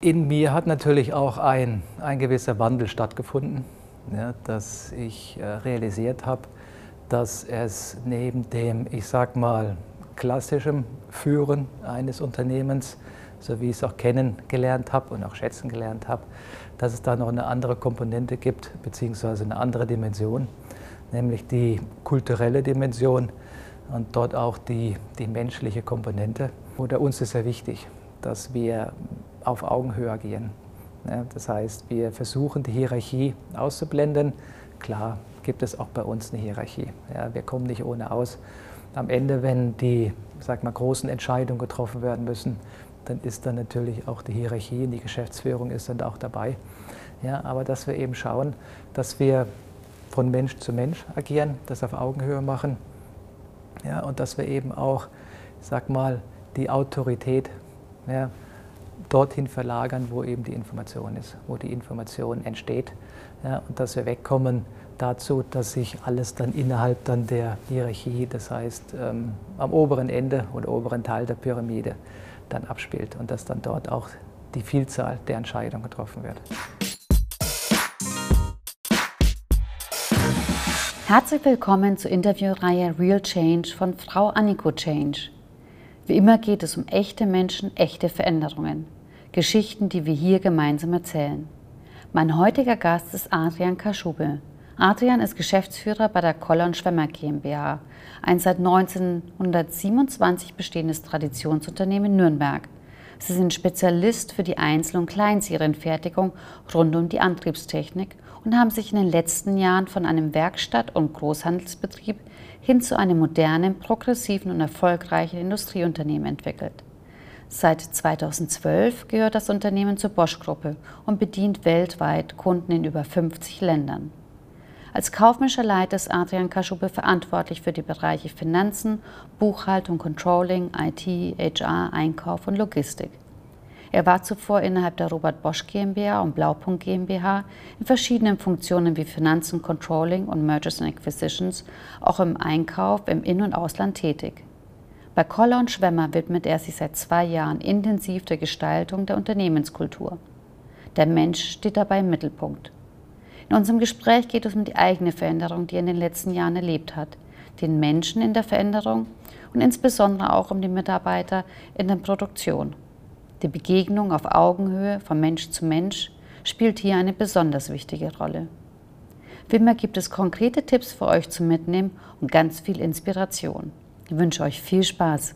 In mir hat natürlich auch ein, ein gewisser Wandel stattgefunden, ja, dass ich äh, realisiert habe, dass es neben dem, ich sag mal, klassischen Führen eines Unternehmens, so wie ich es auch kennengelernt habe und auch schätzen gelernt habe, dass es da noch eine andere Komponente gibt, beziehungsweise eine andere Dimension, nämlich die kulturelle Dimension und dort auch die, die menschliche Komponente. Oder uns ist sehr wichtig, dass wir auf Augenhöhe agieren. Das heißt, wir versuchen die Hierarchie auszublenden. Klar gibt es auch bei uns eine Hierarchie. Ja, wir kommen nicht ohne aus. Am Ende, wenn die sag mal, großen Entscheidungen getroffen werden müssen, dann ist dann natürlich auch die Hierarchie und die Geschäftsführung ist dann auch dabei. Ja, aber dass wir eben schauen, dass wir von Mensch zu Mensch agieren, das auf Augenhöhe machen ja, und dass wir eben auch, sag mal, die Autorität ja, dorthin verlagern, wo eben die Information ist, wo die Information entsteht. Ja, und dass wir wegkommen dazu, dass sich alles dann innerhalb dann der Hierarchie, das heißt ähm, am oberen Ende oder oberen Teil der Pyramide, dann abspielt und dass dann dort auch die Vielzahl der Entscheidungen getroffen wird. Herzlich willkommen zur Interviewreihe Real Change von Frau Anniko Change. Wie immer geht es um echte Menschen, echte Veränderungen. Geschichten, die wir hier gemeinsam erzählen. Mein heutiger Gast ist Adrian Kaschube. Adrian ist Geschäftsführer bei der Koller Schwemmer GmbH, ein seit 1927 bestehendes Traditionsunternehmen in Nürnberg. Sie sind Spezialist für die Einzel- und Kleinserienfertigung rund um die Antriebstechnik und haben sich in den letzten Jahren von einem Werkstatt- und Großhandelsbetrieb hin zu einem modernen, progressiven und erfolgreichen Industrieunternehmen entwickelt. Seit 2012 gehört das Unternehmen zur Bosch-Gruppe und bedient weltweit Kunden in über 50 Ländern. Als kaufmännischer Leiter ist Adrian Kaschube verantwortlich für die Bereiche Finanzen, Buchhaltung, Controlling, IT, HR, Einkauf und Logistik. Er war zuvor innerhalb der Robert Bosch GmbH und Blaupunkt GmbH in verschiedenen Funktionen wie Finanzen, Controlling und Mergers and Acquisitions, auch im Einkauf im In- und Ausland tätig. Bei Koller und Schwemmer widmet er sich seit zwei Jahren intensiv der Gestaltung der Unternehmenskultur. Der Mensch steht dabei im Mittelpunkt. In unserem Gespräch geht es um die eigene Veränderung, die er in den letzten Jahren erlebt hat, den Menschen in der Veränderung und insbesondere auch um die Mitarbeiter in der Produktion. Die Begegnung auf Augenhöhe von Mensch zu Mensch spielt hier eine besonders wichtige Rolle. Wie immer gibt es konkrete Tipps für euch zum Mitnehmen und ganz viel Inspiration. Ich wünsche euch viel Spaß.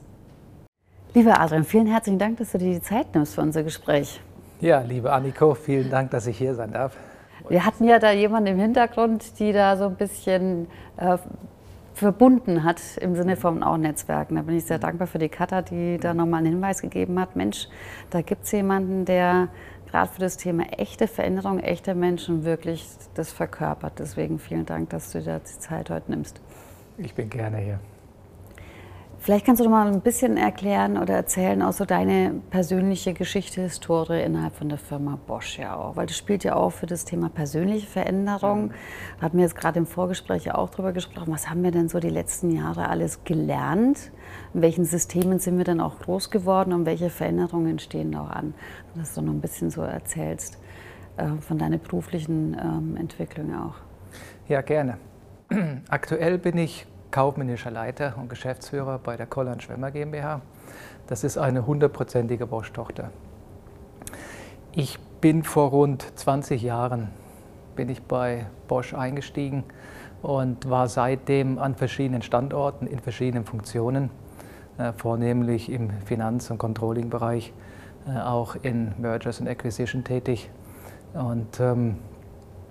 Lieber Adrian, vielen herzlichen Dank, dass du dir die Zeit nimmst für unser Gespräch. Ja, liebe Anniko, vielen Dank, dass ich hier sein darf. Wir hatten ja da jemanden im Hintergrund, die da so ein bisschen äh, verbunden hat im Sinne von auch Netzwerken. Da bin ich sehr dankbar für die Katha, die da nochmal einen Hinweis gegeben hat. Mensch, da gibt es jemanden, der gerade für das Thema echte Veränderung, echte Menschen wirklich das verkörpert. Deswegen vielen Dank, dass du dir die Zeit heute nimmst. Ich bin gerne hier. Vielleicht kannst du doch mal ein bisschen erklären oder erzählen, auch so deine persönliche Geschichte, Historie innerhalb von der Firma Bosch ja auch, weil das spielt ja auch für das Thema persönliche Veränderung. Da hatten wir jetzt gerade im Vorgespräch ja auch drüber gesprochen, was haben wir denn so die letzten Jahre alles gelernt? In welchen Systemen sind wir dann auch groß geworden und welche Veränderungen stehen da auch an? Dass du noch ein bisschen so erzählst äh, von deiner beruflichen ähm, Entwicklung auch. Ja, gerne. Aktuell bin ich kaufmännischer Leiter und Geschäftsführer bei der Kollan Schwemmer GmbH. Das ist eine hundertprozentige Bosch-Tochter. Ich bin vor rund 20 Jahren bin ich bei Bosch eingestiegen und war seitdem an verschiedenen Standorten in verschiedenen Funktionen, äh, vornehmlich im Finanz- und Controlling-Bereich, äh, auch in Mergers and Acquisition tätig und ähm,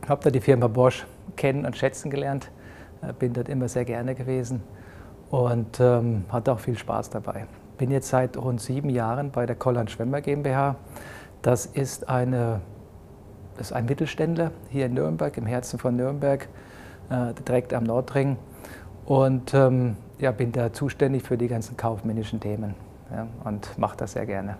habe da die Firma Bosch kennen und schätzen gelernt bin dort immer sehr gerne gewesen und ähm, hatte auch viel Spaß dabei. Bin jetzt seit rund sieben Jahren bei der Kolland Schwemmer GmbH. Das ist, eine, das ist ein Mittelständler hier in Nürnberg, im Herzen von Nürnberg, äh, direkt am Nordring. Und ähm, ja, bin da zuständig für die ganzen kaufmännischen Themen ja, und mache das sehr gerne.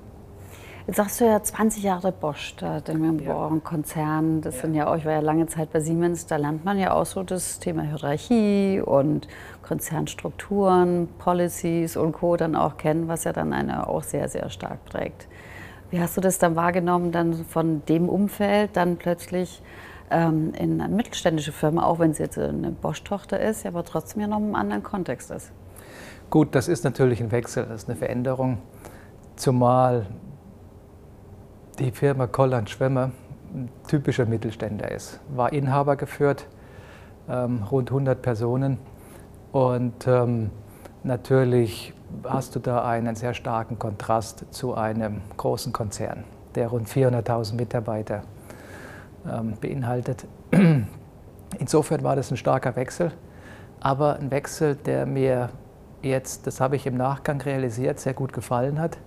Jetzt sagst du ja 20 Jahre Bosch, da denken wir ja. ein Konzern, das ja. sind ja auch, ich war ja lange Zeit bei Siemens, da lernt man ja auch so das Thema Hierarchie und Konzernstrukturen, Policies und Co. dann auch kennen, was ja dann eine auch sehr, sehr stark prägt. Wie hast du das dann wahrgenommen, dann von dem Umfeld dann plötzlich ähm, in eine mittelständische Firma, auch wenn es jetzt eine Bosch-Tochter ist, aber trotzdem ja noch im anderen Kontext ist? Gut, das ist natürlich ein Wechsel, das ist eine Veränderung, zumal die Firma Kolland Schwemmer ein typischer Mittelständler ist. War Inhaber geführt, ähm, rund 100 Personen und ähm, natürlich hast du da einen sehr starken Kontrast zu einem großen Konzern, der rund 400.000 Mitarbeiter ähm, beinhaltet. Insofern war das ein starker Wechsel, aber ein Wechsel, der mir jetzt, das habe ich im Nachgang realisiert, sehr gut gefallen hat,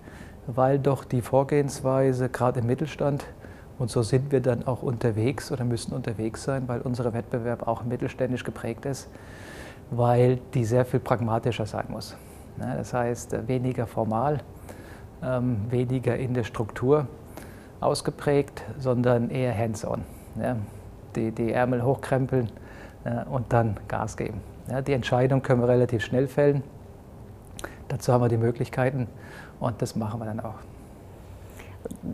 weil doch die Vorgehensweise gerade im Mittelstand, und so sind wir dann auch unterwegs oder müssen unterwegs sein, weil unser Wettbewerb auch mittelständisch geprägt ist, weil die sehr viel pragmatischer sein muss. Das heißt, äh, weniger formal, ähm, weniger in der Struktur ausgeprägt, sondern eher hands-on. Die, die Ärmel hochkrempeln äh, und dann Gas geben. Die Entscheidung können wir relativ schnell fällen. Dazu haben wir die Möglichkeiten und das machen wir dann auch.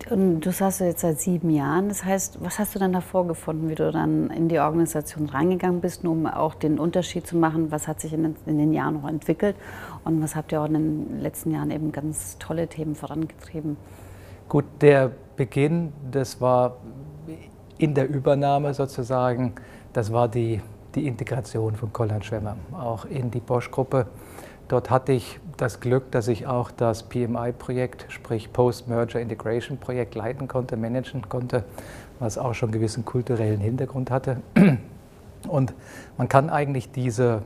Und du sagst jetzt seit sieben Jahren. Das heißt, was hast du dann davor gefunden, wie du dann in die Organisation reingegangen bist, um auch den Unterschied zu machen, was hat sich in den, in den Jahren noch entwickelt und was habt ihr auch in den letzten Jahren eben ganz tolle Themen vorangetrieben? Gut, der Beginn, das war in der Übernahme sozusagen, das war die, die Integration von Kolland Schwemmer, auch in die Bosch-Gruppe. Dort hatte ich das Glück, dass ich auch das PMI-Projekt, sprich Post-Merger Integration Projekt leiten konnte, managen konnte, was auch schon einen gewissen kulturellen Hintergrund hatte. Und man kann eigentlich diese,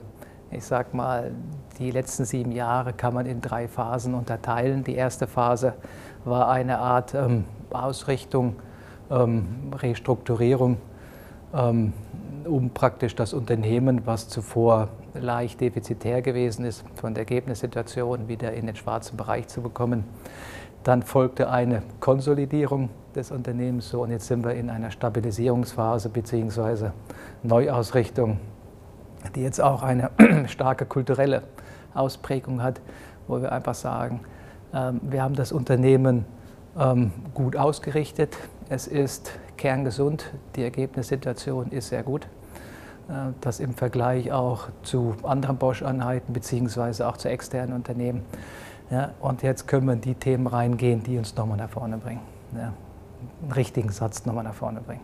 ich sag mal, die letzten sieben Jahre kann man in drei Phasen unterteilen. Die erste Phase war eine Art ähm, Ausrichtung, ähm, Restrukturierung, ähm, um praktisch das Unternehmen, was zuvor leicht defizitär gewesen ist, von der Ergebnissituation wieder in den schwarzen Bereich zu bekommen. Dann folgte eine Konsolidierung des Unternehmens so und jetzt sind wir in einer Stabilisierungsphase bzw. Neuausrichtung, die jetzt auch eine starke kulturelle Ausprägung hat, wo wir einfach sagen, ähm, wir haben das Unternehmen ähm, gut ausgerichtet, es ist kerngesund, die Ergebnissituation ist sehr gut. Äh, das im Vergleich auch zu anderen Bosch-Einheiten beziehungsweise auch zu externen Unternehmen. Ja, und jetzt können wir in die Themen reingehen, die uns nochmal nach vorne bringen. Ja, einen richtigen Satz nochmal nach vorne bringen.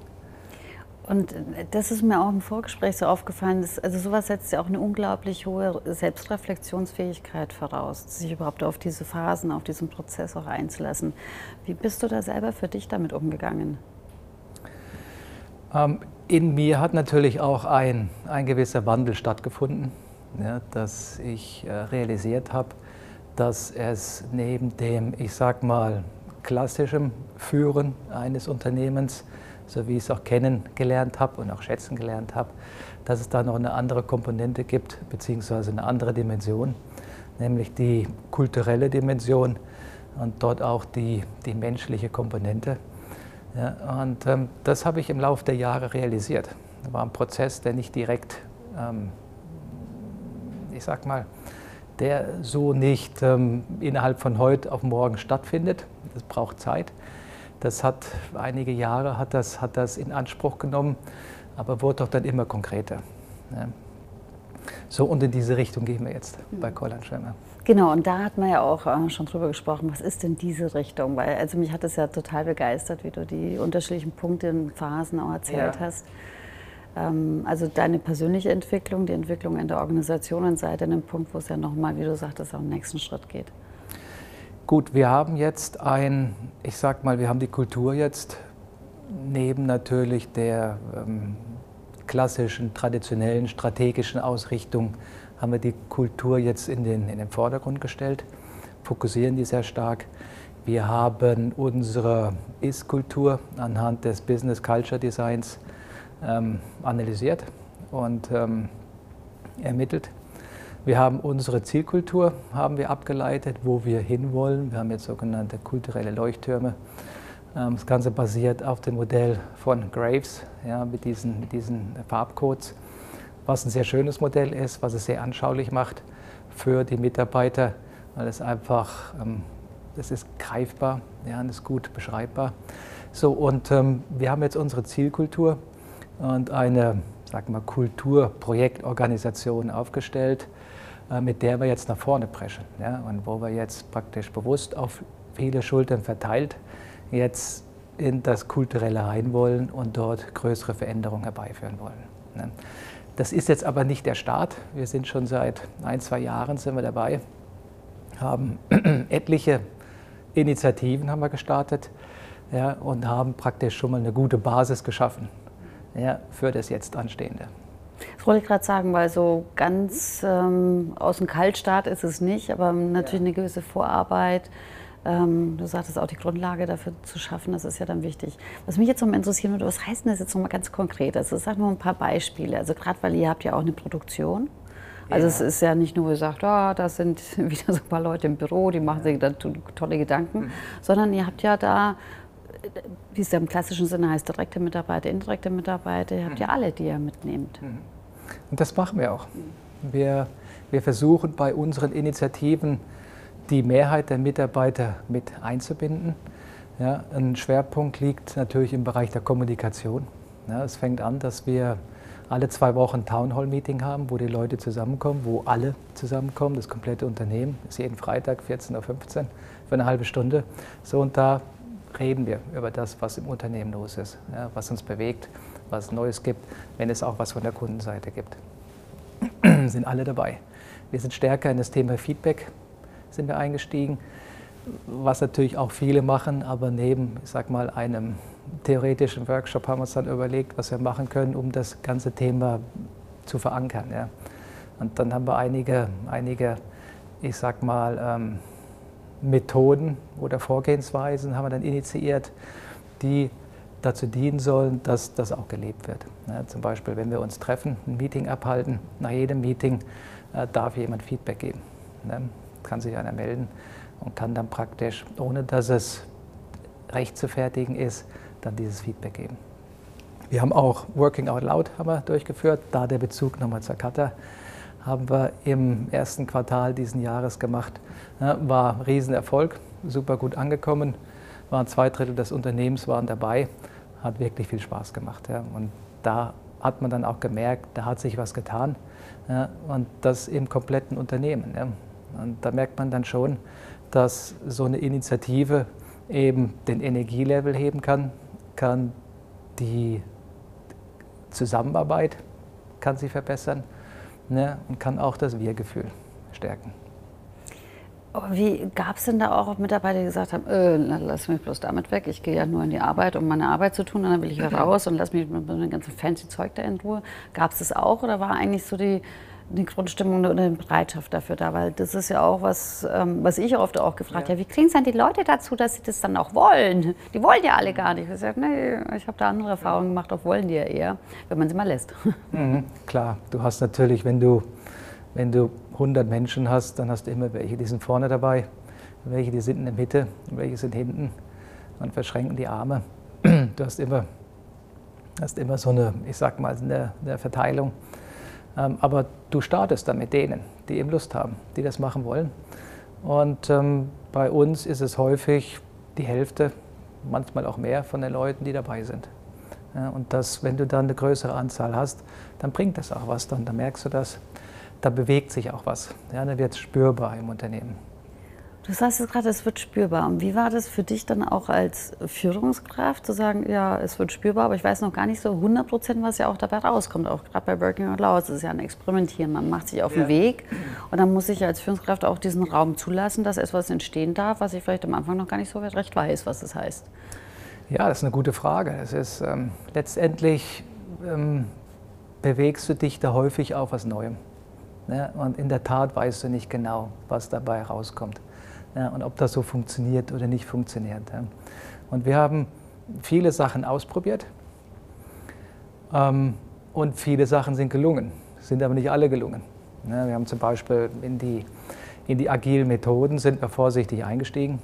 Und das ist mir auch im Vorgespräch so aufgefallen, dass, also sowas setzt ja auch eine unglaublich hohe Selbstreflexionsfähigkeit voraus, sich überhaupt auf diese Phasen, auf diesen Prozess auch einzulassen. Wie bist du da selber für dich damit umgegangen? Ähm, in mir hat natürlich auch ein, ein gewisser Wandel stattgefunden, ja, dass ich äh, realisiert habe, dass es neben dem, ich sag mal, klassischem Führen eines Unternehmens, so wie ich es auch kennengelernt habe und auch schätzen gelernt habe, dass es da noch eine andere Komponente gibt, beziehungsweise eine andere Dimension, nämlich die kulturelle Dimension und dort auch die, die menschliche Komponente. Ja, und ähm, das habe ich im Laufe der Jahre realisiert. Das war ein Prozess, der nicht direkt, ähm, ich sag mal, der so nicht ähm, innerhalb von heute auf morgen stattfindet. Das braucht Zeit. Das hat einige Jahre hat das, hat das in Anspruch genommen, aber wurde doch dann immer konkreter. Ja. So und in diese Richtung gehen wir jetzt mhm. bei Kolland Schwemmer. Genau, und da hat man ja auch äh, schon drüber gesprochen, was ist denn diese Richtung? Weil also mich hat es ja total begeistert, wie du die unterschiedlichen Punkte und Phasen auch erzählt ja. hast. Ähm, also deine persönliche Entwicklung, die Entwicklung in der Organisation und seit einem Punkt, wo es ja nochmal, wie du sagtest, auch einen nächsten Schritt geht. Gut, wir haben jetzt ein, ich sag mal, wir haben die Kultur jetzt neben natürlich der ähm, klassischen, traditionellen, strategischen Ausrichtung haben wir die Kultur jetzt in den, in den Vordergrund gestellt, fokussieren die sehr stark. Wir haben unsere Ist-Kultur anhand des Business Culture Designs ähm, analysiert und ähm, ermittelt. Wir haben unsere Zielkultur haben wir abgeleitet, wo wir hinwollen. Wir haben jetzt sogenannte kulturelle Leuchttürme. Ähm, das Ganze basiert auf dem Modell von Graves ja, mit, diesen, mit diesen Farbcodes was ein sehr schönes Modell ist, was es sehr anschaulich macht für die Mitarbeiter, weil es einfach ähm, es ist greifbar, ja, es ist gut beschreibbar. So, und ähm, wir haben jetzt unsere Zielkultur und eine Kulturprojektorganisation aufgestellt, mit der wir jetzt nach vorne preschen. Ja, und wo wir jetzt praktisch bewusst auf viele Schultern verteilt jetzt in das Kulturelle rein wollen und dort größere Veränderungen herbeiführen wollen. Ne. Das ist jetzt aber nicht der Start. Wir sind schon seit ein, zwei Jahren sind wir dabei, haben etliche Initiativen haben wir gestartet ja, und haben praktisch schon mal eine gute Basis geschaffen ja, für das jetzt Anstehende. Das wollte ich gerade sagen, weil so ganz ähm, aus dem Kaltstart ist es nicht, aber natürlich ja. eine gewisse Vorarbeit. Ähm, du sagtest auch die Grundlage dafür zu schaffen, das ist ja dann wichtig. Was mich jetzt noch mal interessieren würde, was heißt denn das jetzt noch mal ganz konkret? Also sag mal ein paar Beispiele. Also gerade weil ihr habt ja auch eine Produktion. Also ja. es ist ja nicht nur gesagt, oh, da sind wieder so ein paar Leute im Büro, die machen sich da tolle Gedanken, mhm. sondern ihr habt ja da, wie es ja im klassischen Sinne heißt, direkte Mitarbeiter, indirekte Mitarbeiter, ihr habt mhm. ja alle, die ihr mitnehmt. Mhm. Und das machen wir auch. Wir, wir versuchen bei unseren Initiativen die Mehrheit der Mitarbeiter mit einzubinden. Ja, ein Schwerpunkt liegt natürlich im Bereich der Kommunikation. Ja, es fängt an, dass wir alle zwei Wochen ein Townhall-Meeting haben, wo die Leute zusammenkommen, wo alle zusammenkommen, das komplette Unternehmen. Das ist jeden Freitag 14.15 Uhr für eine halbe Stunde. So und da reden wir über das, was im Unternehmen los ist, ja, was uns bewegt, was es Neues gibt, wenn es auch was von der Kundenseite gibt. sind alle dabei. Wir sind stärker in das Thema Feedback sind wir eingestiegen, was natürlich auch viele machen, aber neben, ich sag mal, einem theoretischen Workshop haben wir uns dann überlegt, was wir machen können, um das ganze Thema zu verankern. Ja. Und dann haben wir einige, einige ich sag mal, ähm, Methoden oder Vorgehensweisen haben wir dann initiiert, die dazu dienen sollen, dass das auch gelebt wird. Ja, zum Beispiel, wenn wir uns treffen, ein Meeting abhalten, nach jedem Meeting äh, darf jemand Feedback geben. Ne? kann sich einer melden und kann dann praktisch, ohne dass es recht zu fertigen ist, dann dieses Feedback geben. Wir haben auch Working Out Loud haben wir durchgeführt, da der Bezug nochmal zur Kata haben wir im ersten Quartal diesen Jahres gemacht. War ein Riesenerfolg, super gut angekommen, waren zwei Drittel des Unternehmens waren dabei, hat wirklich viel Spaß gemacht. Und da hat man dann auch gemerkt, da hat sich was getan und das im kompletten Unternehmen. Und da merkt man dann schon, dass so eine Initiative eben den Energielevel heben kann, kann die Zusammenarbeit kann sie verbessern ne, und kann auch das Wir-Gefühl stärken. Wie gab es denn da auch Mitarbeiter, die gesagt haben, äh, lass mich bloß damit weg, ich gehe ja nur in die Arbeit, um meine Arbeit zu tun, und dann will ich wieder raus und lass mich mit dem ganzen fancy Zeug da in Ruhe. Gab es das auch oder war eigentlich so die, die Grundstimmung oder eine Bereitschaft dafür da, weil das ist ja auch was, ähm, was ich oft auch gefragt ja. habe, wie kriegen es dann die Leute dazu, dass sie das dann auch wollen? Die wollen ja alle gar nicht. Ich habe nee, ich habe da andere Erfahrungen gemacht, auch wollen die ja eher, wenn man sie mal lässt. Mhm, klar, du hast natürlich, wenn du, wenn du 100 Menschen hast, dann hast du immer welche, die sind vorne dabei, welche, die sind in der Mitte, welche sind hinten und verschränken die Arme. Du hast immer, hast immer so eine, ich sag mal, eine, eine Verteilung. Ähm, aber du startest dann mit denen, die eben Lust haben, die das machen wollen. Und ähm, bei uns ist es häufig die Hälfte, manchmal auch mehr von den Leuten, die dabei sind. Und das, wenn du dann eine größere Anzahl hast, dann bringt das auch was, dann, dann merkst du das, da bewegt sich auch was. Ja, dann wird es spürbar im Unternehmen. Du sagst es gerade, es wird spürbar. Und wie war das für dich dann auch als Führungskraft zu sagen, ja, es wird spürbar, aber ich weiß noch gar nicht so 100 Prozent, was ja auch dabei rauskommt. Auch gerade bei Working Out Loud, es ist ja ein Experimentieren. Man macht sich auf den Weg und dann muss ich als Führungskraft auch diesen Raum zulassen, dass etwas entstehen darf, was ich vielleicht am Anfang noch gar nicht so recht weiß, was es das heißt. Ja, das ist eine gute Frage. Es ist ähm, letztendlich ähm, bewegst du dich da häufig auf was Neuem. Ne? Und in der Tat weißt du nicht genau, was dabei rauskommt ja, und ob das so funktioniert oder nicht funktioniert. Ja. Und wir haben viele Sachen ausprobiert ähm, und viele Sachen sind gelungen, sind aber nicht alle gelungen. Ja, wir haben zum Beispiel in die, in die agilen Methoden sind wir vorsichtig eingestiegen.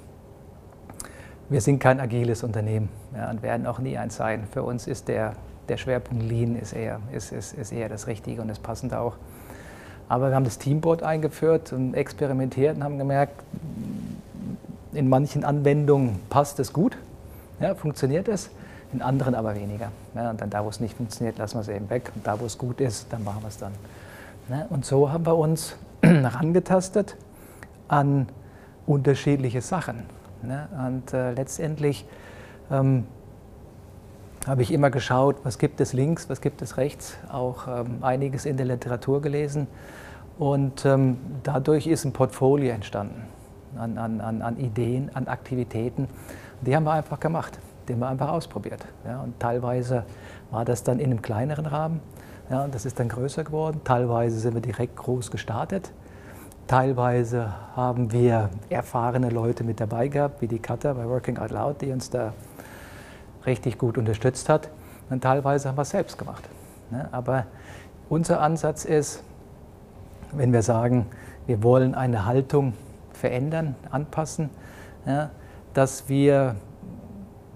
Wir sind kein agiles Unternehmen ja, und werden auch nie eins sein. Für uns ist der, der Schwerpunkt Lean ist eher, ist, ist, ist eher das Richtige und das Passende auch. Aber wir haben das Teamboard eingeführt und experimentiert und haben gemerkt, in manchen Anwendungen passt es gut, ja, funktioniert es, in anderen aber weniger. Ja, und dann da, wo es nicht funktioniert, lassen wir es eben weg. Und da, wo es gut ist, dann machen wir es dann. Ja, und so haben wir uns herangetastet an unterschiedliche Sachen. Ne? Und äh, letztendlich ähm, habe ich immer geschaut, was gibt es links, was gibt es rechts, auch ähm, einiges in der Literatur gelesen. Und ähm, dadurch ist ein Portfolio entstanden an, an, an, Ideen, an Aktivitäten. Die haben wir einfach gemacht, die haben wir einfach ausprobiert. Ja? Und teilweise war das dann in einem kleineren Rahmen, ja, und das ist dann größer geworden. Teilweise sind wir direkt groß gestartet. Teilweise haben wir erfahrene Leute mit dabei gehabt, wie die Katha bei Working Out Loud, die uns da richtig gut unterstützt hat. Und teilweise haben wir es selbst gemacht. Aber unser Ansatz ist, wenn wir sagen, wir wollen eine Haltung verändern, anpassen, dass wir,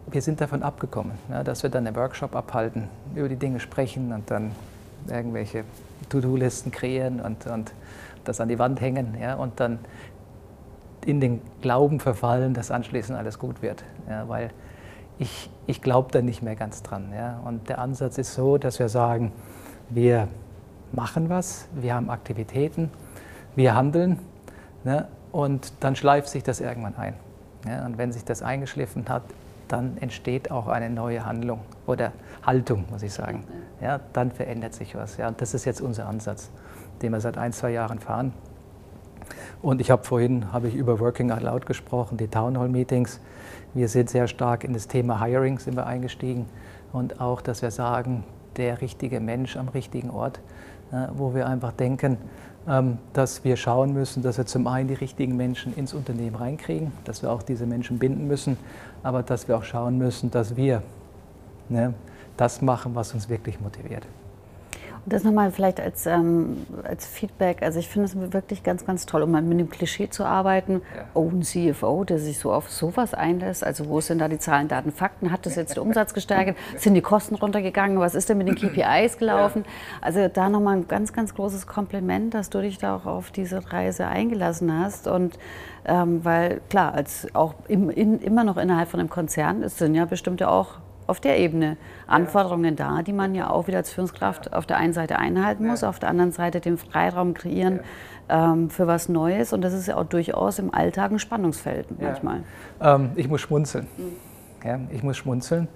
wir sind davon abgekommen, dass wir dann einen Workshop abhalten, über die Dinge sprechen und dann irgendwelche To-Do-Listen kreieren und, und das an die Wand hängen ja, und dann in den Glauben verfallen, dass anschließend alles gut wird. Ja, weil ich, ich glaube da nicht mehr ganz dran. Ja. Und der Ansatz ist so, dass wir sagen, wir machen was, wir haben Aktivitäten, wir handeln ne, und dann schleift sich das irgendwann ein. Ja. Und wenn sich das eingeschliffen hat, dann entsteht auch eine neue Handlung oder Haltung, muss ich sagen. Ja, dann verändert sich was. Ja. Und das ist jetzt unser Ansatz, den wir seit ein, zwei Jahren fahren. Und ich habe vorhin habe ich über Working Out Loud gesprochen, die Town Hall Meetings. Wir sind sehr stark in das Thema Hiring sind wir eingestiegen und auch, dass wir sagen, der richtige Mensch am richtigen Ort, wo wir einfach denken, dass wir schauen müssen, dass wir zum einen die richtigen Menschen ins Unternehmen reinkriegen, dass wir auch diese Menschen binden müssen, aber dass wir auch schauen müssen, dass wir ne, das machen, was uns wirklich motiviert. Das nochmal vielleicht als, ähm, als Feedback. Also ich finde es wirklich ganz, ganz toll, um mal mit dem Klischee zu arbeiten. Ja. Oh, ein CFO, der sich so auf sowas einlässt. Also wo sind da die Zahlen, Daten, Fakten? Hat das jetzt den Umsatz gesteigert? Sind die Kosten runtergegangen? Was ist denn mit den KPIs gelaufen? Ja. Also da nochmal ein ganz, ganz großes Kompliment, dass du dich da auch auf diese Reise eingelassen hast. Und ähm, weil klar, als auch im, in, immer noch innerhalb von einem Konzern, es sind ja bestimmte auch auf der Ebene. Anforderungen da, die man ja auch wieder als Führungskraft auf der einen Seite einhalten muss, auf der anderen Seite den Freiraum kreieren ähm, für was Neues. Und das ist ja auch durchaus im Alltag ein Spannungsfeld manchmal. Ähm, ich muss schmunzeln. Mhm. Ja, ich muss schmunzeln,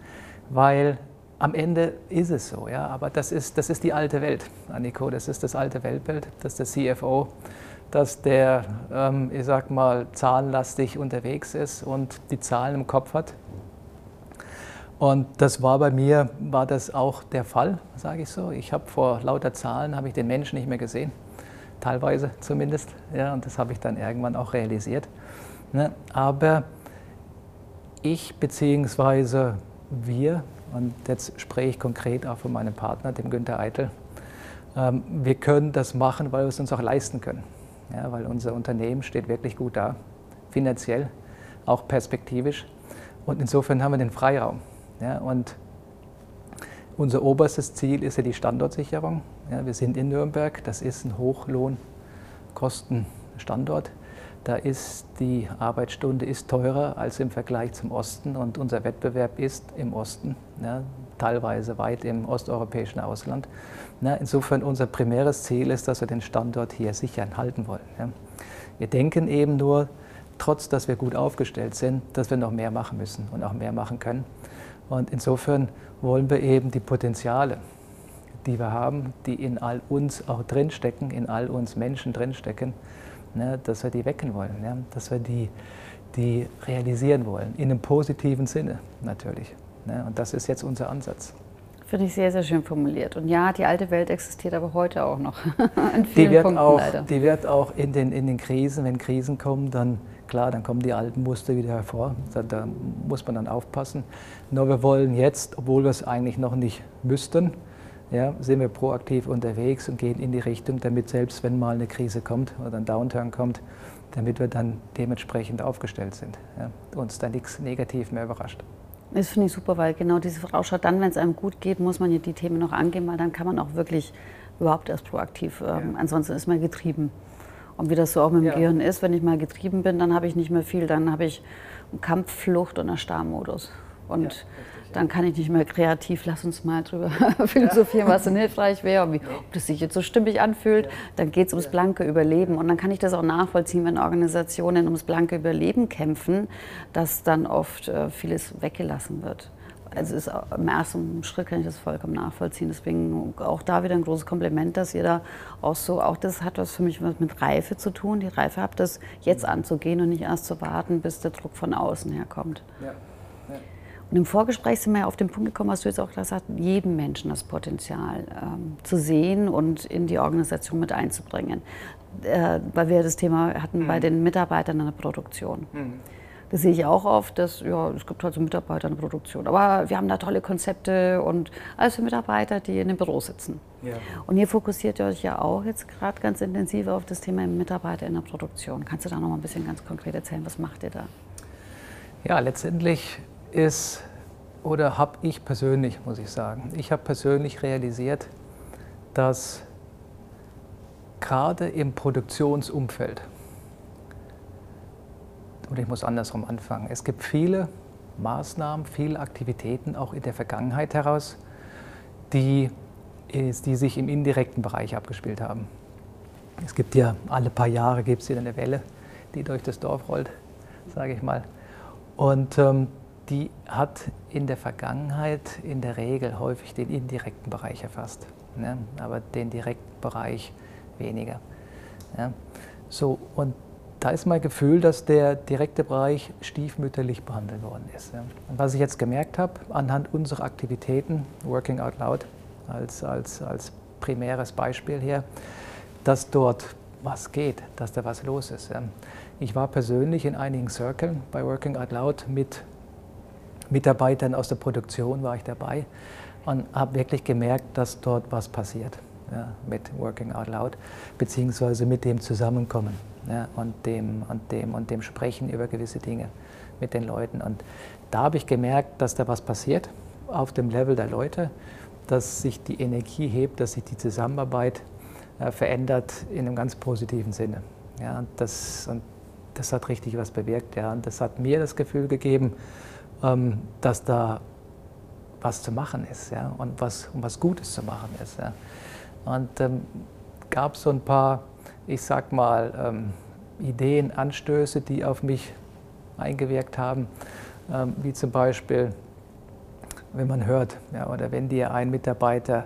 weil am Ende ist es so, ja, aber das ist, das ist die alte Welt, Anniko, das ist das alte Weltbild, dass der CFO, dass der, ähm, ich sag mal, zahlenlastig unterwegs ist und die Zahlen im Kopf hat und das war bei mir, war das auch der Fall, sage ich so. Ich habe vor lauter Zahlen, habe ich den Menschen nicht mehr gesehen, teilweise zumindest. Ja, und das habe ich dann irgendwann auch realisiert. Ne? Aber ich bzw. wir, und jetzt spreche ich konkret auch von meinem Partner, dem Günther Eitel, ähm, wir können das machen, weil wir es uns auch leisten können. Ja, weil unser Unternehmen steht wirklich gut da, finanziell, auch perspektivisch. Und insofern haben wir den Freiraum. Ja, und unser oberstes Ziel ist ja die Standortsicherung. Ja, wir sind in Nürnberg, das ist ein Hochlohnkostenstandort. Da ist die Arbeitsstunde ist teurer als im Vergleich zum Osten und unser Wettbewerb ist im Osten, ja, teilweise weit im osteuropäischen Ausland. Ja, insofern unser primäres Ziel ist, dass wir den Standort hier sichern halten wollen. Ja. Wir denken eben nur, trotz dass wir gut aufgestellt sind, dass wir noch mehr machen müssen und auch mehr machen können. Und insofern wollen wir eben die Potenziale, die wir haben, die in all uns auch drinstecken, in all uns Menschen drinstecken, ne, dass wir die wecken wollen, ja, dass wir die, die realisieren wollen, in einem positiven Sinne natürlich. Ne, und das ist jetzt unser Ansatz. Finde ich sehr, sehr schön formuliert. Und ja, die alte Welt existiert aber heute auch noch. in vielen die wird Punkten auch, leider. Die wird auch in den, in den Krisen, wenn Krisen kommen, dann klar, dann kommen die alten Muster wieder hervor. Da, da, muss man dann aufpassen. Nur wir wollen jetzt, obwohl wir es eigentlich noch nicht müssten, ja, sind wir proaktiv unterwegs und gehen in die Richtung, damit selbst wenn mal eine Krise kommt oder ein Downturn kommt, damit wir dann dementsprechend aufgestellt sind. Ja, uns dann nichts negativ mehr überrascht. Das finde ich super, weil genau diese Vorausschau, dann, wenn es einem gut geht, muss man ja die Themen noch angehen, weil dann kann man auch wirklich überhaupt erst proaktiv, ähm, ja. ansonsten ist man getrieben. Und wie das so auch mit dem ja. Gehirn ist, wenn ich mal getrieben bin, dann habe ich nicht mehr viel, dann habe ich Kampf, Flucht und Erstarrmodus. Und ja, dann kann ich nicht mehr kreativ, lass uns mal drüber philosophieren, was denn hilfreich wäre, ob das sich jetzt so stimmig anfühlt. Dann geht es ums blanke Überleben. Und dann kann ich das auch nachvollziehen, wenn Organisationen ums blanke Überleben kämpfen, dass dann oft äh, vieles weggelassen wird. Also ist, im ersten Schritt kann ich das vollkommen nachvollziehen. Deswegen auch da wieder ein großes Kompliment, dass ihr da auch so, auch das hat was für mich was mit Reife zu tun. Die Reife habt, das jetzt anzugehen und nicht erst zu warten, bis der Druck von außen herkommt. Ja. Und im Vorgespräch sind wir ja auf den Punkt gekommen, was du jetzt auch gesagt hast, jedem Menschen das Potenzial ähm, zu sehen und in die Organisation mit einzubringen. Äh, weil wir das Thema hatten mhm. bei den Mitarbeitern in der Produktion. Mhm. Das sehe ich auch oft, dass ja, es gibt halt so Mitarbeiter in der Produktion. Aber wir haben da tolle Konzepte und alles für Mitarbeiter, die in dem Büro sitzen. Ja. Und ihr fokussiert euch ja auch jetzt gerade ganz intensiv auf das Thema Mitarbeiter in der Produktion. Kannst du da noch mal ein bisschen ganz konkret erzählen, was macht ihr da? Ja, letztendlich ist, oder habe ich persönlich, muss ich sagen, ich habe persönlich realisiert, dass gerade im Produktionsumfeld, und ich muss andersrum anfangen, es gibt viele Maßnahmen, viele Aktivitäten auch in der Vergangenheit heraus, die, die sich im indirekten Bereich abgespielt haben. Es gibt ja alle paar Jahre gibt es wieder eine Welle, die durch das Dorf rollt, sage ich mal. Und ähm, die hat in der Vergangenheit in der Regel häufig den indirekten Bereich erfasst, ne? aber den direkten Bereich weniger. Ja? So, und da ist mein Gefühl, dass der direkte Bereich stiefmütterlich behandelt worden ist. Ja? Und was ich jetzt gemerkt habe, anhand unserer Aktivitäten, Working Out Loud als, als, als primäres Beispiel hier, dass dort was geht, dass da was los ist. Ja? Ich war persönlich in einigen Circles bei Working Out Loud mit Mitarbeitern aus der Produktion war ich dabei und habe wirklich gemerkt, dass dort was passiert ja, mit Working Out Loud, beziehungsweise mit dem Zusammenkommen ja, und, dem, und, dem, und dem Sprechen über gewisse Dinge mit den Leuten. Und da habe ich gemerkt, dass da was passiert auf dem Level der Leute, dass sich die Energie hebt, dass sich die Zusammenarbeit äh, verändert in einem ganz positiven Sinne. Ja, und das, und das hat richtig was bewirkt. Ja, und das hat mir das Gefühl gegeben, ähm, dass da was zu machen ist ja, und was, um was Gutes zu machen ist. Ja. Und ähm, gab so ein paar, ich sag mal, ähm, Ideen, Anstöße, die auf mich eingewirkt haben, ähm, wie zum Beispiel, wenn man hört ja, oder wenn dir ein Mitarbeiter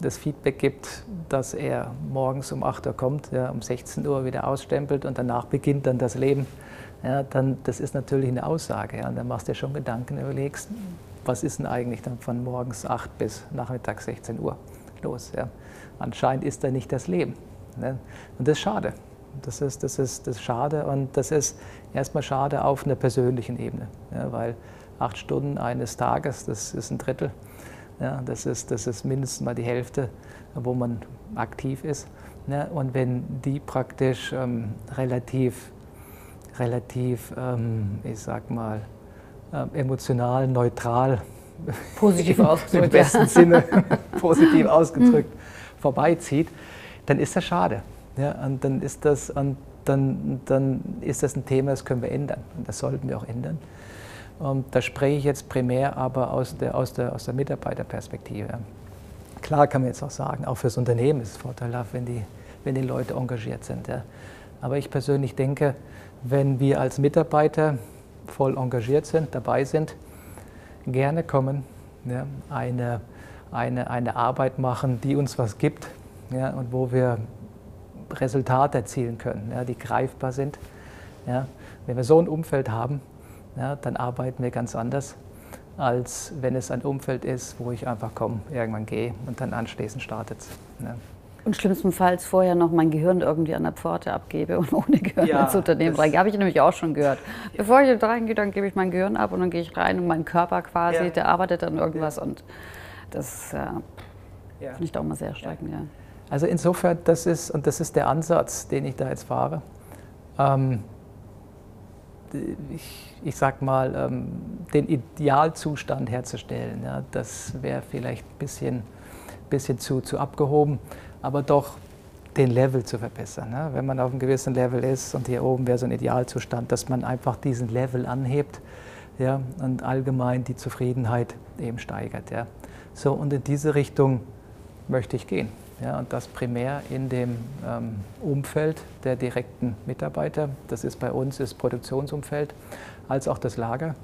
das Feedback gibt, dass er morgens um 8 Uhr kommt, ja, um 16 Uhr wieder ausstempelt und danach beginnt dann das Leben ja, dann das ist natürlich eine Aussage. Ja, und dann machst du dir schon Gedanken, überlegst, was ist denn eigentlich dann von morgens 8 bis nachmittags 16 Uhr los. Ja. Anscheinend ist da nicht das Leben. Ne? Und das ist schade. Das ist, das, ist, das ist schade und das ist erstmal schade auf einer persönlichen Ebene, ja, weil acht Stunden eines Tages, das ist ein Drittel, ja, das, ist, das ist mindestens mal die Hälfte, wo man aktiv ist. Ja, und wenn die praktisch ähm, relativ relativ, ähm, ich sag mal, äh, emotional neutral, positiv ausgedrückt, im besten ja. Sinne positiv ausgedrückt, vorbeizieht, dann ist das schade. Ja, und dann ist das, und dann, dann ist das ein Thema, das können wir ändern. Und das sollten wir auch ändern. Und da spreche ich jetzt primär aber aus der, aus der, aus der Mitarbeiterperspektive. Klar kann man jetzt auch sagen, auch fürs Unternehmen ist es vorteilhaft, wenn die, wenn die Leute engagiert sind. Ja. Aber ich persönlich denke, wenn wir als Mitarbeiter voll engagiert sind, dabei sind, gerne kommen, ja, eine, eine, eine Arbeit machen, die uns was gibt ja, und wo wir Resultate erzielen können, ja, die greifbar sind. Wenn wir so ein Umfeld haben, dann arbeiten wir ganz anders, als wenn es ein Umfeld ist, wo ich einfach komme, irgendwann gehe und dann anschließend startet es. Und schlimmstenfalls vorher noch mein Gehirn irgendwie an der Pforte abgebe und ohne Gehirn ja, ins Unternehmen reingehe. Habe ich nämlich auch schon gehört. Ja. Bevor ich da reingehe, dann gebe ich mein Gehirn ab und dann gehe ich rein und mein Körper quasi, ja. der arbeitet an irgendwas ja. und das äh, finde ich da auch mal sehr streckend. Ja. Also insofern, das ist, und das ist der Ansatz, den ich da jetzt fahre. Ähm, ich, ich sag mal, ähm, den Idealzustand herzustellen, ja, das wäre vielleicht ein bisschen, bisschen zu, zu abgehoben aber doch den Level zu verbessern. Ne? Wenn man auf einem gewissen Level ist und hier oben wäre so ein Idealzustand, dass man einfach diesen Level anhebt ja, und allgemein die Zufriedenheit eben steigert. Ja. So, und in diese Richtung möchte ich gehen. Ja, und das primär in dem ähm, Umfeld der direkten Mitarbeiter. Das ist bei uns das Produktionsumfeld als auch das Lager,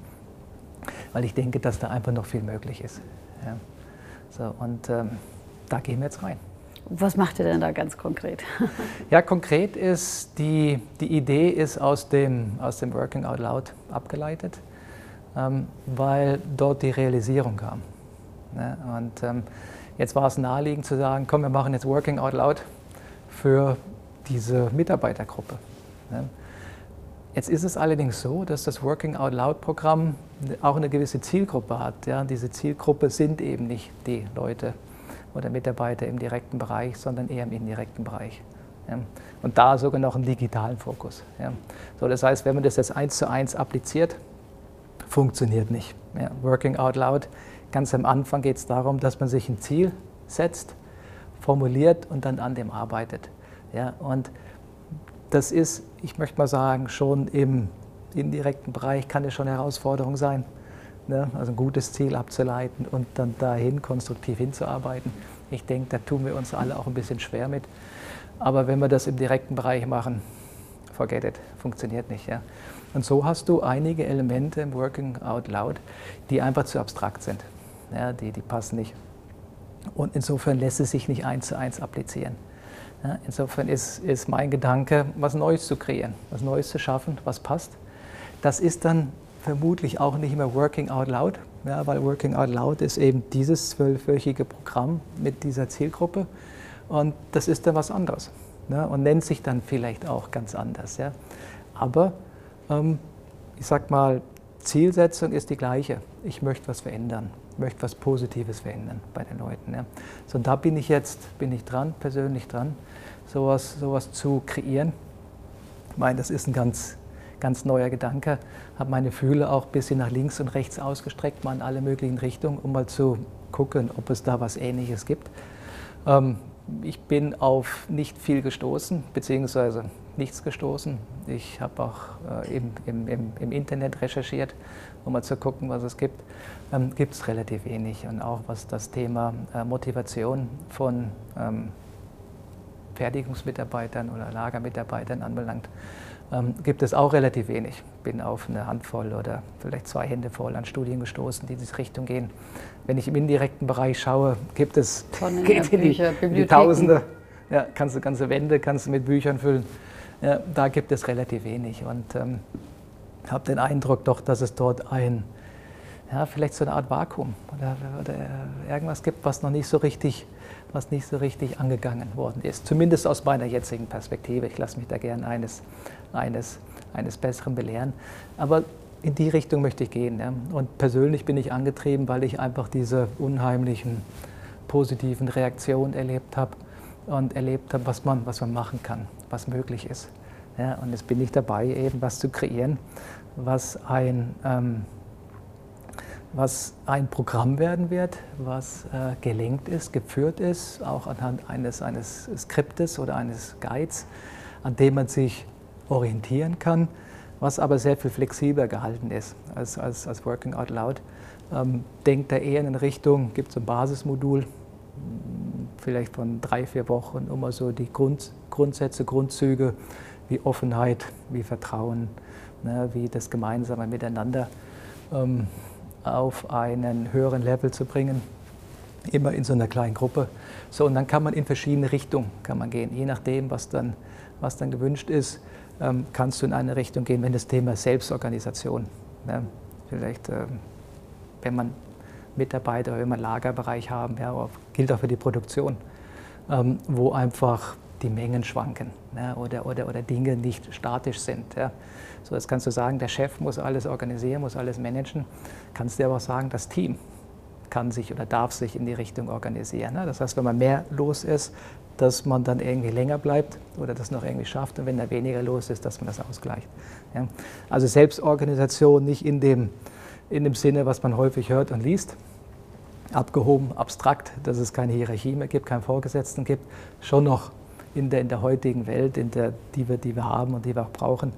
weil ich denke, dass da einfach noch viel möglich ist. Ja. So, und ähm, da gehen wir jetzt rein. Was macht ihr denn da ganz konkret? ja, konkret ist die, die Idee ist aus dem, aus dem Working Out Loud abgeleitet, ähm, weil dort die Realisierung kam. Ne? Und ähm, jetzt war es naheliegend zu sagen, komm, wir machen jetzt Working Out Loud für diese Mitarbeitergruppe. Ne? Jetzt ist es allerdings so, dass das Working Out Loud Programm auch eine gewisse Zielgruppe hat. Ja? Diese Zielgruppe sind eben nicht die Leute oder Mitarbeiter im direkten Bereich, sondern eher im indirekten Bereich. Ja? Und da sogar noch einen digitalen Fokus. Ja? So, das heißt, wenn man das jetzt eins zu eins appliziert, funktioniert nicht. Ja? Working Out Loud, ganz am Anfang geht es darum, dass man sich ein Ziel setzt, formuliert und dann an dem arbeitet. Ja? Und das ist, ich möchte mal sagen, schon im indirekten Bereich kann es schon eine Herausforderung sein. Ne? Also ein gutes Ziel abzuleiten und dann dahin konstruktiv hinzuarbeiten. Ich denke, da tun wir uns alle auch ein bisschen schwer mit. Aber wenn wir das im direkten Bereich machen, forget it, funktioniert nicht. Ja? Und so hast du einige Elemente im Working Out Loud, die einfach zu abstrakt sind. Ja, die, die passen nicht. Und insofern lässt es sich nicht eins zu eins applizieren. Ja, insofern ist, ist mein Gedanke, was Neues zu kreieren, was Neues zu schaffen, was passt. Das ist dann vermutlich auch nicht mehr Working Out Loud, ja, weil Working Out Loud ist eben dieses zwölfwöchige Programm mit dieser Zielgruppe und das ist dann was anderes ne, und nennt sich dann vielleicht auch ganz anders. Ja. Aber ähm, ich sag mal, Zielsetzung ist die gleiche. Ich möchte was verändern, möchte was Positives verändern bei den Leuten. Ja. So, und da bin ich jetzt bin ich dran, persönlich dran sowas, sowas zu kreieren. Ich meine, das ist ein ganz, ganz neuer Gedanke. Habe meine Fühle auch ein bisschen nach links und rechts ausgestreckt, mal in alle möglichen Richtungen, um mal zu gucken, ob es da was Ähnliches gibt. Ähm, ich bin auf nicht viel gestoßen, beziehungsweise nichts gestoßen. Ich habe auch äh, im, im, im, Internet recherchiert, um mal zu gucken, was es gibt. Ähm, gibt es relativ wenig. Und auch was das Thema äh, Motivation von ähm, Fertigungsmitarbeitern oder Lagermitarbeitern anbelangt, ähm, gibt es auch relativ wenig. Bin auf eine Handvoll oder vielleicht zwei Hände voll an Studien gestoßen, die in diese Richtung gehen. Wenn ich im indirekten Bereich schaue, gibt es geht in die, in die Tausende. Ja, kannst du ganze Wände kannst du mit Büchern füllen. Ja, da gibt es relativ wenig und ähm, habe den Eindruck doch, dass es dort ein ja, vielleicht so eine Art Vakuum oder, oder irgendwas gibt, was noch nicht so richtig was nicht so richtig angegangen worden ist. Zumindest aus meiner jetzigen Perspektive. Ich lasse mich da gern eines, eines, eines Besseren belehren. Aber in die Richtung möchte ich gehen. Ja. Und persönlich bin ich angetrieben, weil ich einfach diese unheimlichen positiven Reaktionen erlebt habe und erlebt habe, was man, was man machen kann, was möglich ist. Ja, und jetzt bin ich dabei, eben was zu kreieren, was ein ähm, was ein Programm werden wird, was äh, gelenkt ist, geführt ist, auch anhand eines, eines Skriptes oder eines Guides, an dem man sich orientieren kann, was aber sehr viel flexibler gehalten ist als, als, als Working Out Loud. Ähm, denkt da eher in Richtung, gibt es ein Basismodul, vielleicht von drei, vier Wochen, um also die Grund, Grundsätze, Grundzüge wie Offenheit, wie Vertrauen, ne, wie das gemeinsame Miteinander. Ähm, auf einen höheren Level zu bringen, immer in so einer kleinen Gruppe. So, und dann kann man in verschiedene Richtungen kann man gehen, je nachdem, was dann, was dann gewünscht ist, ähm, kannst du in eine Richtung gehen, wenn das Thema Selbstorganisation, ne? vielleicht, ähm, wenn man Mitarbeiter, wenn man Lagerbereich haben, ja, gilt auch für die Produktion, ähm, wo einfach die Mengen schwanken ne? oder, oder, oder Dinge nicht statisch sind. Ja? So, jetzt kannst du sagen, der Chef muss alles organisieren, muss alles managen. Kannst du aber auch sagen, das Team kann sich oder darf sich in die Richtung organisieren. Ne? Das heißt, wenn man mehr los ist, dass man dann irgendwie länger bleibt oder das noch irgendwie schafft und wenn da weniger los ist, dass man das ausgleicht. Ja? Also Selbstorganisation nicht in dem, in dem Sinne, was man häufig hört und liest, abgehoben, abstrakt, dass es keine Hierarchie mehr gibt, keinen Vorgesetzten gibt, schon noch in der, in der heutigen Welt, in der, die, wir, die wir haben und die wir auch brauchen,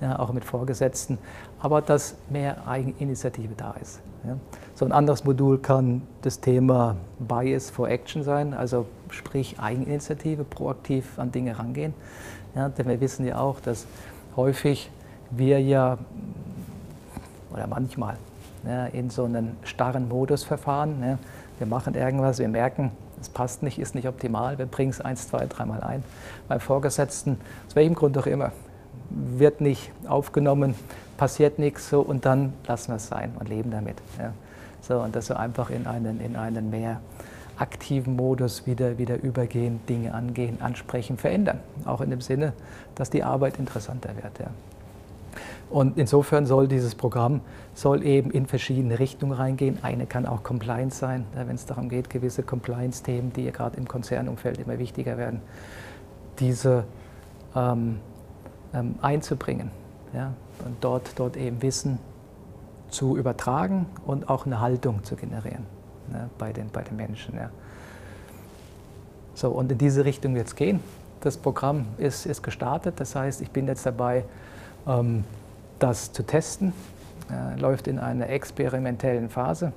ja, auch mit Vorgesetzten, aber dass mehr Eigeninitiative da ist. Ja. So ein anderes Modul kann das Thema Bias for Action sein, also sprich Eigeninitiative, proaktiv an Dinge rangehen. Ja, denn wir wissen ja auch, dass häufig wir ja, oder manchmal, in so einen starren Modus verfahren. Wir machen irgendwas, wir merken, es passt nicht, ist nicht optimal, wir bringen es eins, zwei, dreimal ein. Beim Vorgesetzten, aus welchem Grund auch immer, wird nicht aufgenommen, passiert nichts so und dann lassen wir es sein und leben damit. Ja. So, und dass wir einfach in einen, in einen mehr aktiven Modus wieder, wieder übergehen, Dinge angehen, ansprechen, verändern. Auch in dem Sinne, dass die Arbeit interessanter wird. Ja. Und insofern soll dieses Programm soll eben in verschiedene Richtungen reingehen. Eine kann auch Compliance sein, wenn es darum geht, gewisse Compliance-Themen, die ja gerade im Konzernumfeld immer wichtiger werden, diese ähm, ähm, einzubringen. Ja? Und dort, dort eben Wissen zu übertragen und auch eine Haltung zu generieren ne, bei, den, bei den Menschen. Ja. So, und in diese Richtung wird es gehen. Das Programm ist, ist gestartet, das heißt, ich bin jetzt dabei, ähm, das zu testen. Äh, läuft in einer experimentellen Phase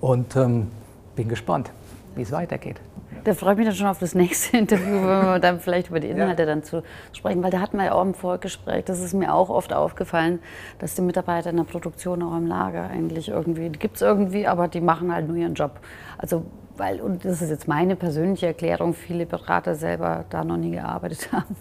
und ähm, bin gespannt, wie es weitergeht. Da freue ich mich dann schon auf das nächste Interview, wenn wir dann vielleicht über die Inhalte ja. dann zu sprechen, weil da hatten wir ja auch im Vorgespräch, das ist mir auch oft aufgefallen, dass die Mitarbeiter in der Produktion auch im Lager eigentlich irgendwie, die gibt es irgendwie, aber die machen halt nur ihren Job. Also weil, und das ist jetzt meine persönliche Erklärung, viele Berater selber da noch nie gearbeitet haben.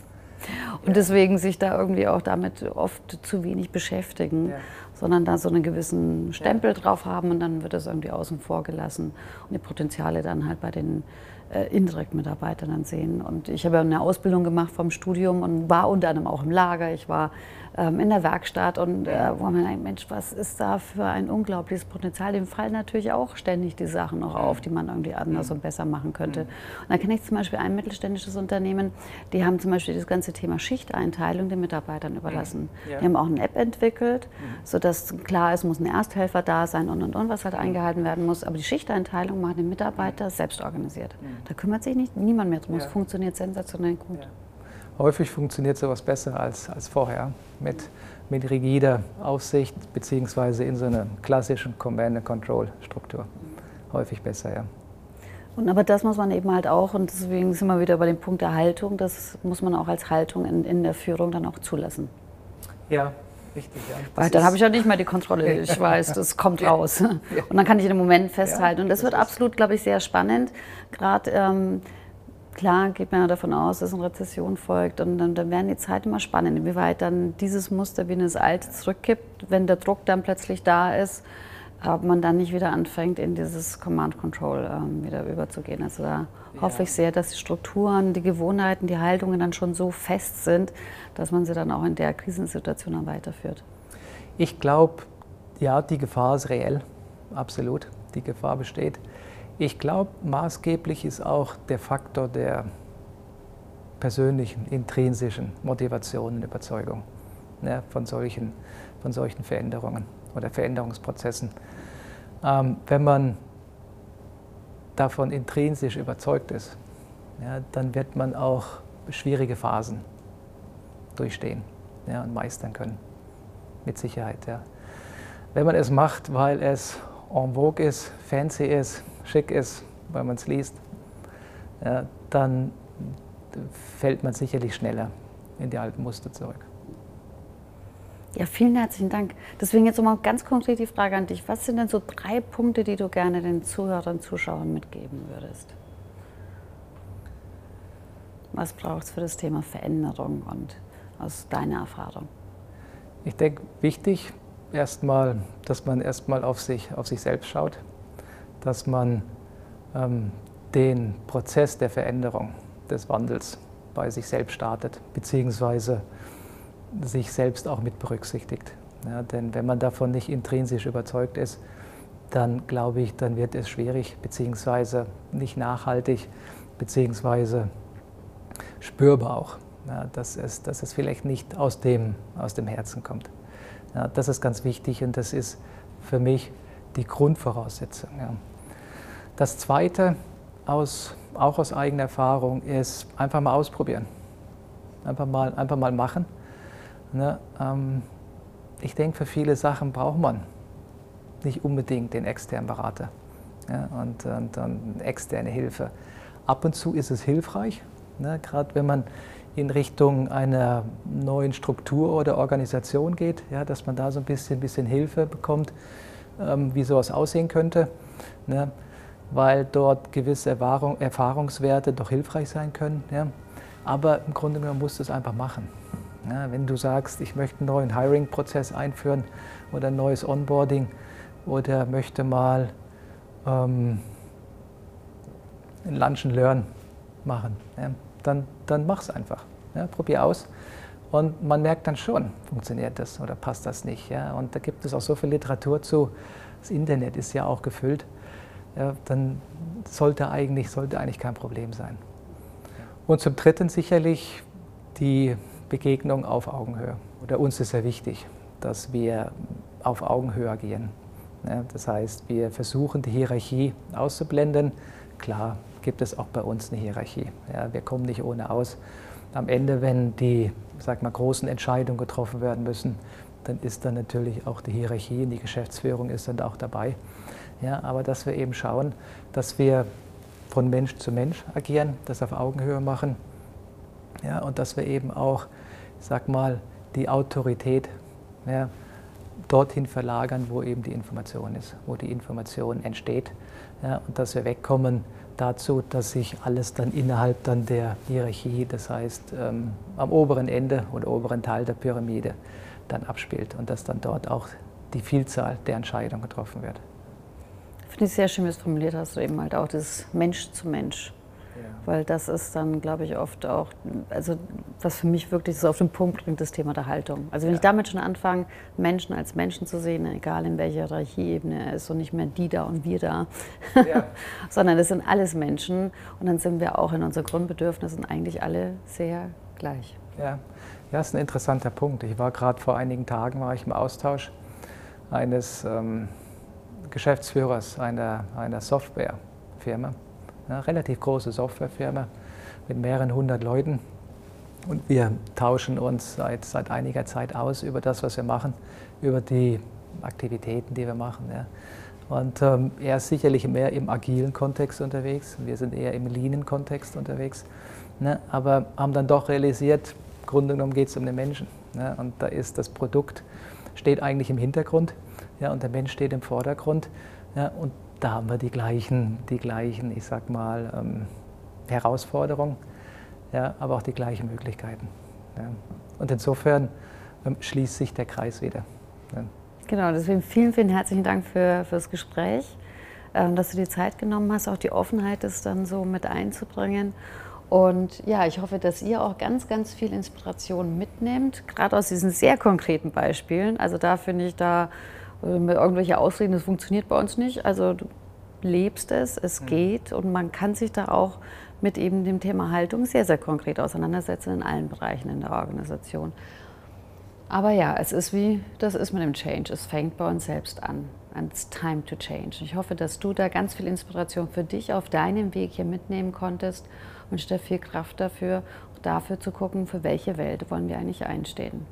Und deswegen sich da irgendwie auch damit oft zu wenig beschäftigen, ja. sondern da so einen gewissen Stempel ja. drauf haben und dann wird das irgendwie außen vor gelassen und die Potenziale dann halt bei den äh, indirekten Mitarbeitern dann sehen. Und ich habe ja eine Ausbildung gemacht vom Studium und war unter anderem auch im Lager. Ich war in der Werkstatt und äh, wo man denkt, Mensch, was ist da für ein unglaubliches Potenzial? Dem fallen natürlich auch ständig die Sachen noch auf, die man irgendwie anders und besser machen könnte. Und da kenne ich zum Beispiel ein mittelständisches Unternehmen, die haben zum Beispiel das ganze Thema Schichteinteilung den Mitarbeitern überlassen. Ja. Die haben auch eine App entwickelt, sodass klar ist, muss ein Ersthelfer da sein und und und, was halt eingehalten werden muss. Aber die Schichteinteilung machen die Mitarbeiter selbst organisiert. Da kümmert sich nicht, niemand mehr drum. Es funktioniert sensationell gut. Ja häufig funktioniert sowas besser als, als vorher mit, mit rigider Aufsicht beziehungsweise in so einer klassischen Command-and-Control-Struktur. Häufig besser, ja. Und aber das muss man eben halt auch, und deswegen sind wir wieder bei dem Punkt der Haltung, das muss man auch als Haltung in, in der Führung dann auch zulassen. Ja, richtig. Ja. Weil dann habe ich ja nicht mehr die Kontrolle, ich weiß, das kommt raus. Und dann kann ich dem Moment festhalten. Und das, das wird absolut, glaube ich, sehr spannend, gerade ähm, Klar geht man ja davon aus, dass eine Rezession folgt und dann, dann werden die Zeiten immer spannend, inwieweit dann dieses Muster wie in das alte zurückkippt, wenn der Druck dann plötzlich da ist, ob man dann nicht wieder anfängt, in dieses Command Control ähm, wieder überzugehen. Also da ja. hoffe ich sehr, dass die Strukturen, die Gewohnheiten, die Haltungen dann schon so fest sind, dass man sie dann auch in der Krisensituation dann weiterführt. Ich glaube, ja, die Gefahr ist reell, absolut. Die Gefahr besteht. Ich glaube, maßgeblich ist auch der Faktor der persönlichen, intrinsischen Motivation und Überzeugung ne, von, solchen, von solchen Veränderungen oder Veränderungsprozessen. Ähm, wenn man davon intrinsisch überzeugt ist, ja, dann wird man auch schwierige Phasen durchstehen ja, und meistern können. Mit Sicherheit. Ja. Wenn man es macht, weil es en vogue ist, fancy ist, schick ist, weil man es liest, ja, dann fällt man sicherlich schneller in die alten Muster zurück. Ja, vielen herzlichen Dank. Deswegen jetzt nochmal ganz konkret die Frage an dich. Was sind denn so drei Punkte, die du gerne den Zuhörern, Zuschauern mitgeben würdest? Was braucht es für das Thema Veränderung und aus deiner Erfahrung? Ich denke, wichtig erstmal, dass man erstmal auf sich, auf sich selbst schaut dass man ähm, den Prozess der Veränderung, des Wandels bei sich selbst startet, beziehungsweise sich selbst auch mit berücksichtigt. Ja, denn wenn man davon nicht intrinsisch überzeugt ist, dann glaube ich, dann wird es schwierig, beziehungsweise nicht nachhaltig, beziehungsweise spürbar auch, ja, dass, es, dass es vielleicht nicht aus dem, aus dem Herzen kommt. Ja, das ist ganz wichtig und das ist für mich die Grundvoraussetzung. Das Zweite aus auch aus eigener Erfahrung, ist einfach mal ausprobieren. Einfach mal, einfach mal machen. Ne? Ähm, ich denke, für viele Sachen braucht man nicht unbedingt den externen Berater ja, und, und, und, externe Hilfe. Ab und zu ist es hilfreich, ne? gerade wenn man in Richtung einer neuen Struktur oder Organisation geht, ja, dass man da so ein bisschen, bisschen Hilfe bekommt, ähm, wie sowas aussehen könnte, ne? Weil dort gewisse Erfahrung, Erfahrungswerte doch hilfreich sein können. Ja? Aber im Grunde genommen musst du es einfach machen. Ja, wenn du sagst, ich möchte einen neuen Hiring-Prozess einführen oder ein neues Onboarding oder möchte mal ähm, ein Lunch and Learn machen, ja, dann, dann mach es einfach. Ja, probier aus. Und man merkt dann schon, funktioniert das oder passt das nicht. Ja? Und da gibt es auch so viel Literatur zu. Das Internet ist ja auch gefüllt. Ja, dann sollte eigentlich, sollte eigentlich kein Problem sein. Und zum Dritten sicherlich die Begegnung auf Augenhöhe. Oder uns ist sehr wichtig, dass wir auf Augenhöhe agieren. Ja, das heißt, wir versuchen die Hierarchie auszublenden. Klar gibt es auch bei uns eine Hierarchie. Ja, wir kommen nicht ohne aus. Am Ende, wenn die sag mal, großen Entscheidungen getroffen werden müssen, dann ist dann natürlich auch die Hierarchie und die Geschäftsführung ist dann auch dabei. Ja, aber dass wir eben schauen, dass wir von Mensch zu Mensch agieren, das auf Augenhöhe machen ja, und dass wir eben auch, sag mal, die Autorität ja, dorthin verlagern, wo eben die Information ist, wo die Information entsteht ja, und dass wir wegkommen dazu, dass sich alles dann innerhalb dann der Hierarchie, das heißt ähm, am oberen Ende oder oberen Teil der Pyramide dann abspielt und dass dann dort auch die Vielzahl der Entscheidungen getroffen wird. Finde ich sehr schön, wie du es formuliert hast, du eben halt auch das Mensch zu Mensch. Weil das ist dann, glaube ich, oft auch, also was für mich wirklich so auf den Punkt bringt, das Thema der Haltung. Also wenn ja. ich damit schon anfange, Menschen als Menschen zu sehen, egal in welcher Hierarchieebene er ist und nicht mehr die da und wir da, ja. sondern es sind alles Menschen und dann sind wir auch in unseren Grundbedürfnissen eigentlich alle sehr gleich. Ja, ja das ist ein interessanter Punkt. Ich war gerade vor einigen Tagen war ich im Austausch eines ähm, Geschäftsführers einer, einer Softwarefirma eine relativ große Softwarefirma mit mehreren hundert Leuten. Und wir tauschen uns seit, seit einiger Zeit aus über das, was wir machen, über die Aktivitäten, die wir machen. Ja. Und ähm, er ist sicherlich mehr im agilen Kontext unterwegs, wir sind eher im leanen Kontext unterwegs. Ne, aber haben dann doch realisiert, im Grunde genommen geht es um den Menschen. Ne, und da ist das Produkt, steht eigentlich im Hintergrund ja, und der Mensch steht im Vordergrund. Ja, und da haben wir die gleichen, die gleichen ich sag mal, ähm, Herausforderungen, ja, aber auch die gleichen Möglichkeiten. Ja. Und insofern ähm, schließt sich der Kreis wieder. Ja. Genau, deswegen vielen, vielen herzlichen Dank für, für das Gespräch, ähm, dass du dir Zeit genommen hast, auch die Offenheit, das dann so mit einzubringen. Und ja, ich hoffe, dass ihr auch ganz, ganz viel Inspiration mitnehmt, gerade aus diesen sehr konkreten Beispielen. Also da finde ich, da irgendwelche Ausreden, das funktioniert bei uns nicht. Also du lebst es, es mhm. geht und man kann sich da auch mit eben dem Thema Haltung sehr, sehr konkret auseinandersetzen in allen Bereichen in der Organisation. Aber ja, es ist wie, das ist mit dem Change. Es fängt bei uns selbst an. It's time to change. Ich hoffe, dass du da ganz viel Inspiration für dich auf deinem Weg hier mitnehmen konntest und dir viel Kraft dafür, dafür zu gucken, für welche Welt wollen wir eigentlich einstehen.